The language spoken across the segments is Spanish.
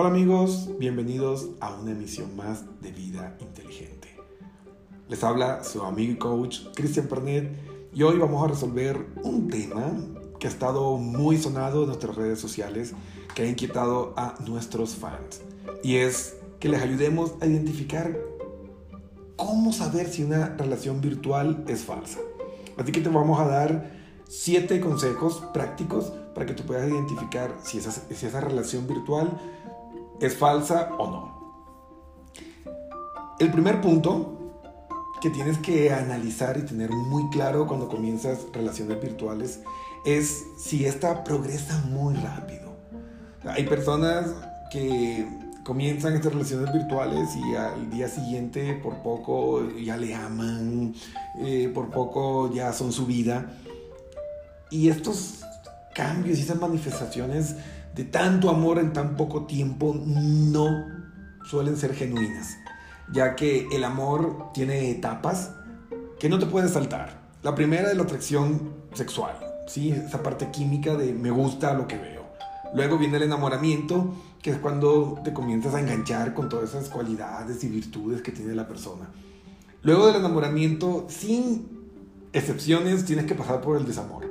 Hola amigos, bienvenidos a una emisión más de Vida Inteligente. Les habla su amigo y coach Cristian Pernet y hoy vamos a resolver un tema que ha estado muy sonado en nuestras redes sociales, que ha inquietado a nuestros fans y es que les ayudemos a identificar cómo saber si una relación virtual es falsa. Así que te vamos a dar siete consejos prácticos para que tú puedas identificar si esa, si esa relación virtual es falsa o no. El primer punto que tienes que analizar y tener muy claro cuando comienzas relaciones virtuales es si esta progresa muy rápido. Hay personas que comienzan estas relaciones virtuales y al día siguiente por poco ya le aman, eh, por poco ya son su vida. Y estos cambios y esas manifestaciones de tanto amor en tan poco tiempo no suelen ser genuinas, ya que el amor tiene etapas que no te puedes saltar. La primera es la atracción sexual, ¿sí? esa parte química de me gusta lo que veo. Luego viene el enamoramiento, que es cuando te comienzas a enganchar con todas esas cualidades y virtudes que tiene la persona. Luego del enamoramiento, sin excepciones, tienes que pasar por el desamor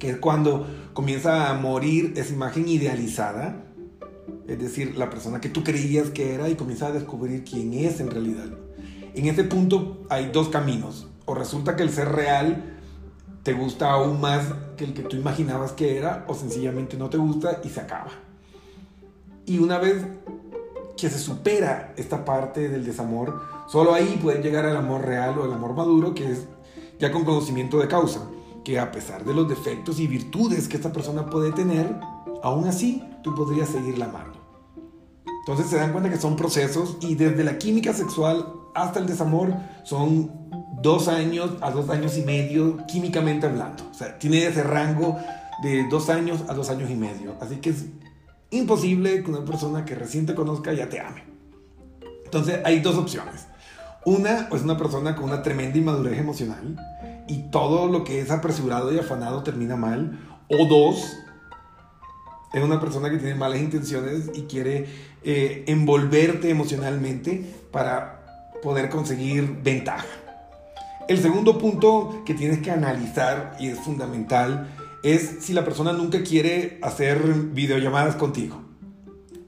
que es cuando comienza a morir esa imagen idealizada, es decir, la persona que tú creías que era y comienza a descubrir quién es en realidad. En ese punto hay dos caminos, o resulta que el ser real te gusta aún más que el que tú imaginabas que era, o sencillamente no te gusta y se acaba. Y una vez que se supera esta parte del desamor, solo ahí puede llegar al amor real o al amor maduro, que es ya con conocimiento de causa que a pesar de los defectos y virtudes que esta persona puede tener, aún así tú podrías seguirla amando. Entonces se dan cuenta que son procesos y desde la química sexual hasta el desamor son dos años a dos años y medio químicamente hablando. O sea, tiene ese rango de dos años a dos años y medio. Así que es imposible que una persona que recién te conozca ya te ame. Entonces hay dos opciones. Una es una persona con una tremenda inmadurez emocional y todo lo que es apresurado y afanado termina mal. O dos, es una persona que tiene malas intenciones y quiere eh, envolverte emocionalmente para poder conseguir ventaja. El segundo punto que tienes que analizar y es fundamental es si la persona nunca quiere hacer videollamadas contigo.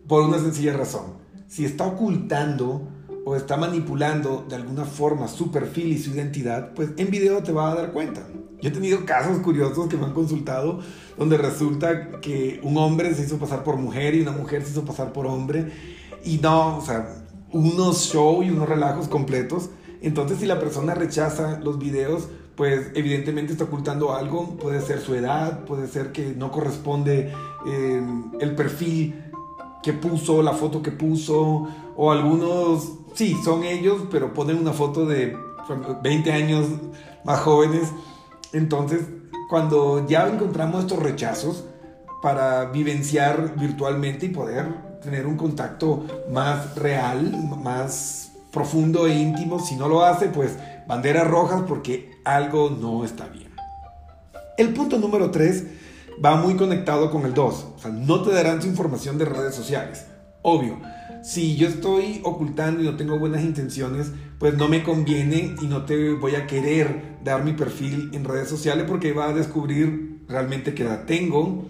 Por una sencilla razón. Si está ocultando o está manipulando de alguna forma su perfil y su identidad, pues en video te va a dar cuenta. Yo he tenido casos curiosos que me han consultado donde resulta que un hombre se hizo pasar por mujer y una mujer se hizo pasar por hombre y no, o sea, unos show y unos relajos completos. Entonces si la persona rechaza los videos, pues evidentemente está ocultando algo, puede ser su edad, puede ser que no corresponde eh, el perfil que puso, la foto que puso, o algunos sí, son ellos, pero ponen una foto de 20 años más jóvenes. Entonces, cuando ya encontramos estos rechazos para vivenciar virtualmente y poder tener un contacto más real, más profundo e íntimo, si no lo hace, pues banderas rojas porque algo no está bien. El punto número 3 va muy conectado con el 2. O sea, no te darán tu información de redes sociales. Obvio, si yo estoy ocultando y no tengo buenas intenciones, pues no me conviene y no te voy a querer dar mi perfil en redes sociales porque va a descubrir realmente que la tengo.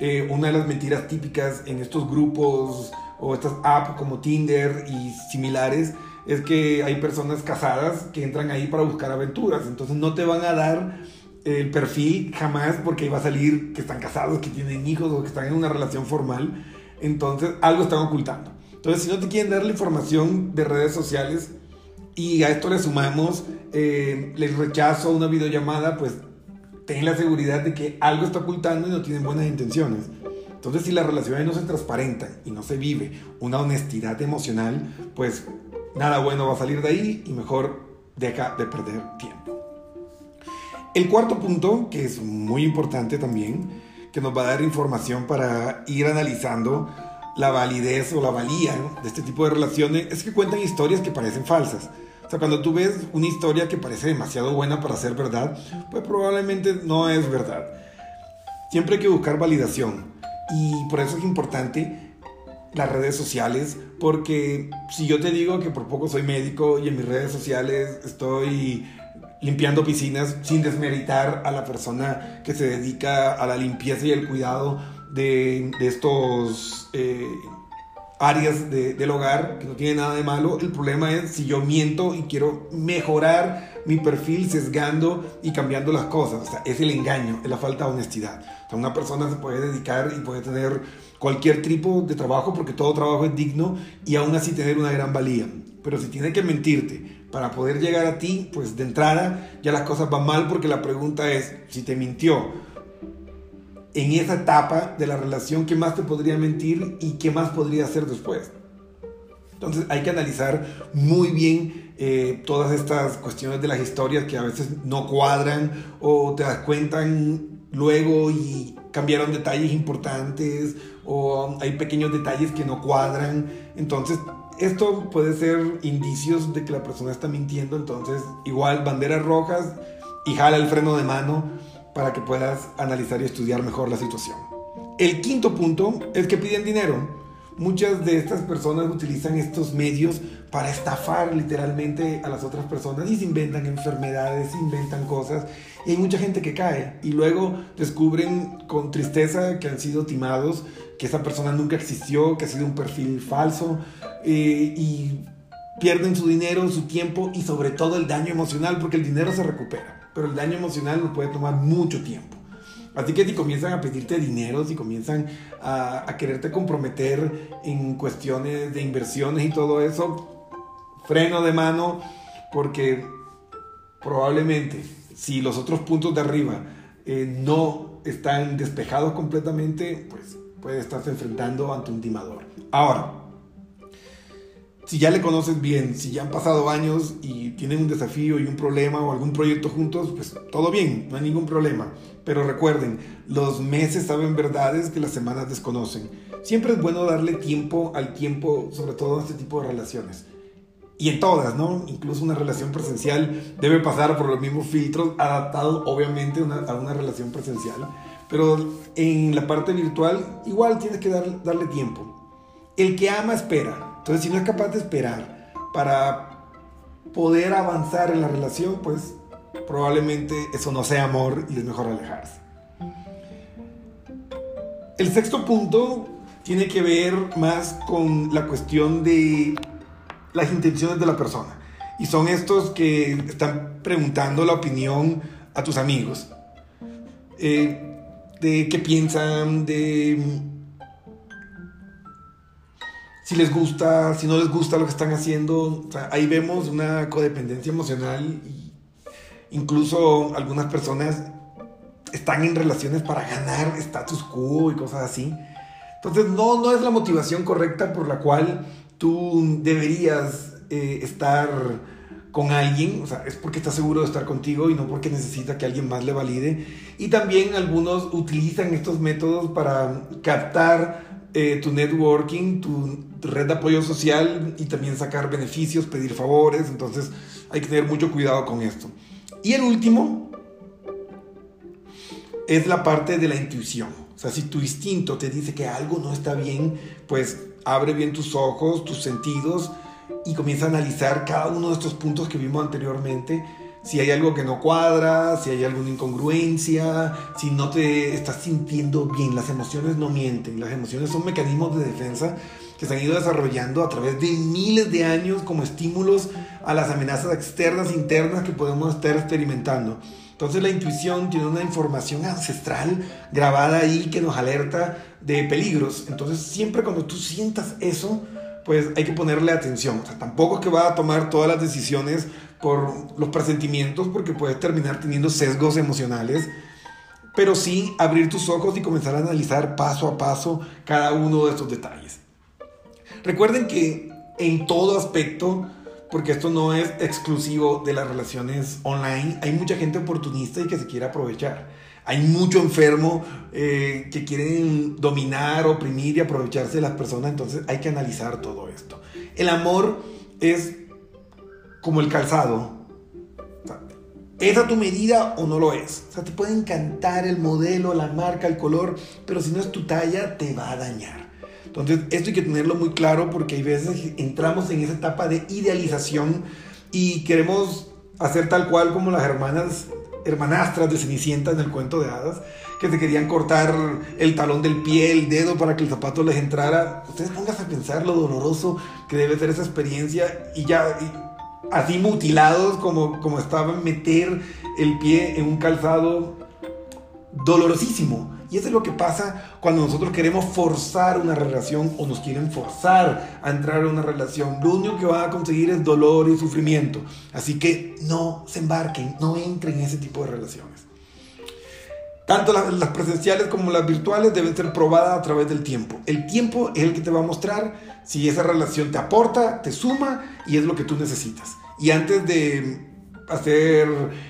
Eh, una de las mentiras típicas en estos grupos o estas apps como Tinder y similares es que hay personas casadas que entran ahí para buscar aventuras. Entonces no te van a dar el perfil jamás porque va a salir que están casados, que tienen hijos o que están en una relación formal. Entonces algo están ocultando. Entonces, si no te quieren dar la información de redes sociales y a esto le sumamos eh, el rechazo a una videollamada, pues ten la seguridad de que algo está ocultando y no tienen buenas intenciones. Entonces, si las relaciones no se transparentan y no se vive una honestidad emocional, pues nada bueno va a salir de ahí y mejor deja de perder tiempo. El cuarto punto, que es muy importante también, que nos va a dar información para ir analizando la validez o la valía de este tipo de relaciones es que cuentan historias que parecen falsas. O sea, cuando tú ves una historia que parece demasiado buena para ser verdad, pues probablemente no es verdad. Siempre hay que buscar validación. Y por eso es importante las redes sociales, porque si yo te digo que por poco soy médico y en mis redes sociales estoy limpiando piscinas sin desmeritar a la persona que se dedica a la limpieza y el cuidado de, estos eh, áreas del hogar, que no tiene nada de malo. El problema es si yo miento y quiero mejorar mi perfil sesgando y cambiando las cosas. O sea, es el engaño, es la falta de honestidad. O sea, una persona se puede dedicar y puede tener cualquier tipo de trabajo porque todo trabajo es digno y aún así tener una gran valía. Pero si tiene que mentirte para poder llegar a ti, pues de entrada ya las cosas van mal porque la pregunta es, si te mintió en esa etapa de la relación, ¿qué más te podría mentir y qué más podría hacer después? Entonces hay que analizar muy bien eh, todas estas cuestiones de las historias que a veces no cuadran o te das cuenta luego y cambiaron detalles importantes o hay pequeños detalles que no cuadran. Entonces esto puede ser indicios de que la persona está mintiendo. Entonces igual banderas rojas y jala el freno de mano para que puedas analizar y estudiar mejor la situación. El quinto punto es que piden dinero. Muchas de estas personas utilizan estos medios para estafar literalmente a las otras personas y se inventan enfermedades, se inventan cosas y hay mucha gente que cae y luego descubren con tristeza que han sido timados, que esa persona nunca existió, que ha sido un perfil falso eh, y pierden su dinero, su tiempo y sobre todo el daño emocional porque el dinero se recupera pero el daño emocional nos puede tomar mucho tiempo. Así que si comienzan a pedirte dinero, si comienzan a, quererte comprometer en cuestiones de inversiones y todo eso, freno de mano, porque probablemente si los otros puntos de arriba eh, no están despejados completamente, pues puede estarse enfrentando ante un timador. Ahora, si ya le conoces bien, si ya han pasado años y tienen un desafío y un problema o algún proyecto juntos, pues todo bien, no hay ningún problema. Pero recuerden, los meses saben verdades que las semanas desconocen. Siempre es bueno darle tiempo al tiempo, sobre todo en este tipo de relaciones. Y en todas, ¿no? Incluso una relación presencial debe pasar por los mismos filtros, adaptados obviamente a una relación presencial. Pero en la parte virtual igual tienes que darle tiempo. El que ama espera. Entonces, si no es capaz de esperar para poder avanzar en la relación, pues probablemente eso no sea amor y es mejor alejarse. El sexto punto tiene que ver más con la cuestión de las intenciones de la persona. Y son estos que están preguntando la opinión a tus amigos. Eh, de qué piensan, de si les gusta, si no les gusta lo que están haciendo. ahí vemos una codependencia emocional y incluso algunas personas están en relaciones para ganar status quo y cosas así. Entonces no, no es la motivación correcta por la cual tú deberías eh, estar con alguien, o sea, es porque está seguro de estar contigo y no porque necesita que alguien más le valide. Y también algunos utilizan estos métodos para captar eh, tu networking, tu red de apoyo social y también sacar beneficios, pedir favores. Entonces hay que tener mucho cuidado con esto. Y el último es la parte de la intuición. O sea, si tu instinto te dice que algo no está bien, pues abre bien tus ojos, tus sentidos y comienza a analizar cada uno de estos puntos que vimos anteriormente si hay algo que no cuadra, si hay alguna incongruencia, si no te estás sintiendo bien. Las emociones no mienten, las emociones son mecanismos de defensa que se han ido desarrollando a través de miles de años como estímulos a las amenazas externas internas que podemos estar experimentando. Entonces la intuición tiene una información ancestral grabada ahí que nos alerta de peligros. Entonces siempre cuando tú sientas eso, pues hay que ponerle atención. O sea, tampoco es que va a tomar todas las decisiones por los presentimientos, porque puedes terminar teniendo sesgos emocionales, pero sí abrir tus ojos y comenzar a analizar paso a paso cada uno de estos detalles. Recuerden que en todo aspecto, porque esto no es exclusivo de las relaciones online, hay mucha gente oportunista y que se quiere aprovechar. Hay mucho enfermo eh, que quieren dominar, oprimir y aprovecharse de las personas, entonces hay que analizar todo esto. El amor es como el calzado. ¿Es a tu medida o no lo es? O sea, te puede encantar el modelo, la marca, el color, pero si no es tu talla, te va a dañar. Entonces, esto hay que tenerlo muy claro porque hay veces entramos en esa etapa de idealización y queremos hacer tal cual como las hermanas hermanastras de Cenicienta en el cuento de hadas, que se querían cortar el talón del pie, el dedo para que el zapato les entrara. Ustedes pónganse a pensar lo doloroso que debe ser esa experiencia y ya así mutilados como, como estaban meter el pie en un calzado dolorosísimo. Y eso es lo que pasa cuando nosotros queremos forzar una relación o nos quieren forzar a entrar en una relación. Lo único que van a conseguir es dolor y sufrimiento. Así que no se embarquen, no entren en ese tipo de relaciones. Tanto las, presenciales como las virtuales deben ser probadas a través del tiempo. El tiempo es el que te va a mostrar si esa relación te aporta, te suma y es lo que tú necesitas. Y antes de hacer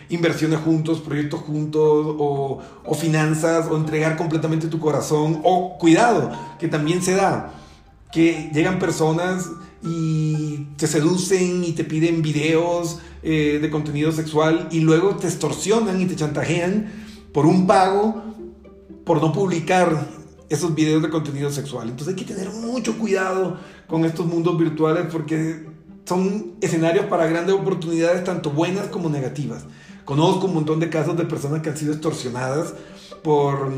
inversiones juntos, proyectos juntos, o, o, finanzas, o entregar completamente tu corazón, o cuidado, que también se da, que llegan personas y te seducen y te piden videos eh, de contenido sexual y luego te extorsionan y te chantajean por un pago por no publicar esos videos de contenido sexual. Entonces hay que tener mucho cuidado con estos mundos virtuales porque son escenarios para grandes oportunidades, tanto buenas como negativas. Conozco un montón de casos de personas que han sido extorsionadas por,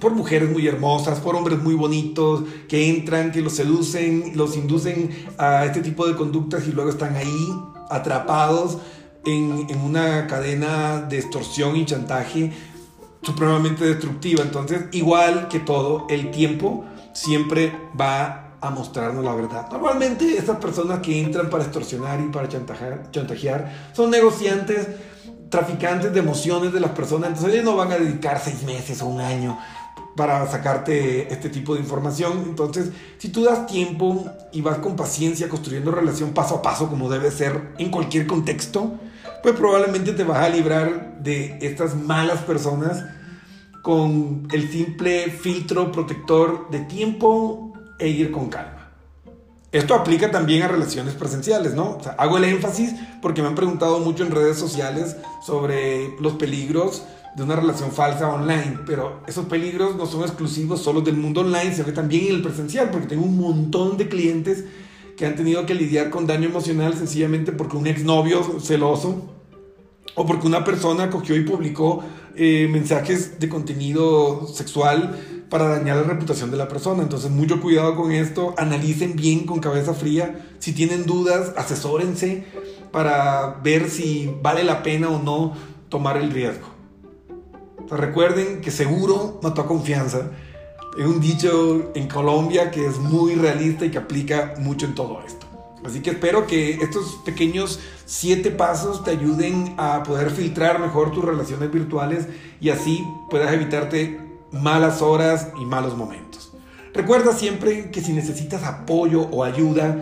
por mujeres muy hermosas, por hombres muy bonitos, que entran, que los seducen, los inducen a este tipo de conductas y luego están ahí atrapados en, en una cadena de extorsión y chantaje supremamente destructiva. Entonces, igual que todo, el tiempo siempre va a mostrarnos la verdad. Normalmente estas personas que entran para extorsionar y para chantajear, son negociantes, traficantes de emociones de las personas, entonces ellos no van a dedicar seis meses o un año para sacarte este tipo de información. Entonces, si tú das tiempo y vas con paciencia construyendo relación paso a paso como debe ser en cualquier contexto, pues probablemente te vas a librar de estas malas personas con el simple filtro protector de tiempo e ir con calma. Esto aplica también a relaciones presenciales, ¿no? hago el énfasis porque me han preguntado mucho en redes sociales sobre los peligros de una relación falsa online, pero esos peligros no son exclusivos solo del mundo online, sino también en el presencial, porque tengo un montón de clientes que han tenido que lidiar con daño emocional sencillamente porque un exnovio celoso o porque una persona cogió y publicó eh, mensajes de contenido sexual para dañar la reputación de la persona. Entonces, mucho cuidado con esto, analicen bien con cabeza fría. Si tienen dudas, asesórense para ver si vale la pena o no tomar el riesgo. recuerden que seguro mató a confianza. Es un dicho en Colombia que es muy realista y que aplica mucho en todo esto. Así que espero que estos pequeños siete pasos te ayuden a poder filtrar mejor tus relaciones virtuales y así puedas evitarte malas horas y malos momentos. Recuerda siempre que si necesitas apoyo o ayuda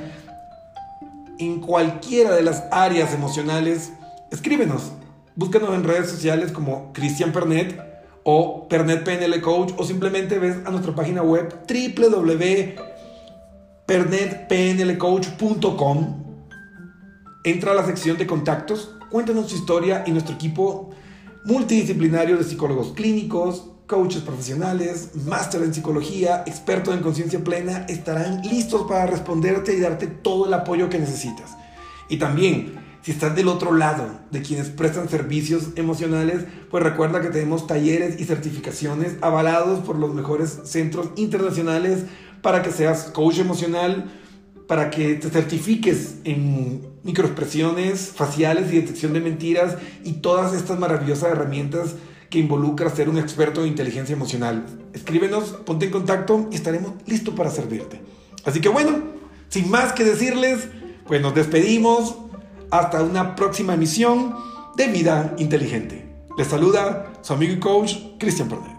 en cualquiera de las áreas emocionales, escríbenos. Búscanos en redes sociales como Cristian Pernet o Pernet PNL Coach o simplemente ves a nuestra página web www.pernetpnlcoach.com. Entra a la sección de contactos, cuéntanos tu historia y nuestro equipo multidisciplinario de psicólogos clínicos, coaches profesionales, máster en psicología, expertos en conciencia plena, estarán listos para responderte y darte todo el apoyo que necesitas. Y también, si estás del otro lado de quienes prestan servicios emocionales, pues recuerda que tenemos talleres y certificaciones avalados por los mejores centros internacionales para que seas coach emocional, para que te certifiques en microexpresiones faciales y detección de mentiras y todas estas maravillosas herramientas que involucra ser un experto en inteligencia emocional. Escríbenos, ponte en contacto y estaremos listos para servirte. Así que bueno, sin más que decirles, pues nos despedimos. Hasta una próxima emisión de Vida Inteligente. Les saluda su amigo y coach Cristian Pernet.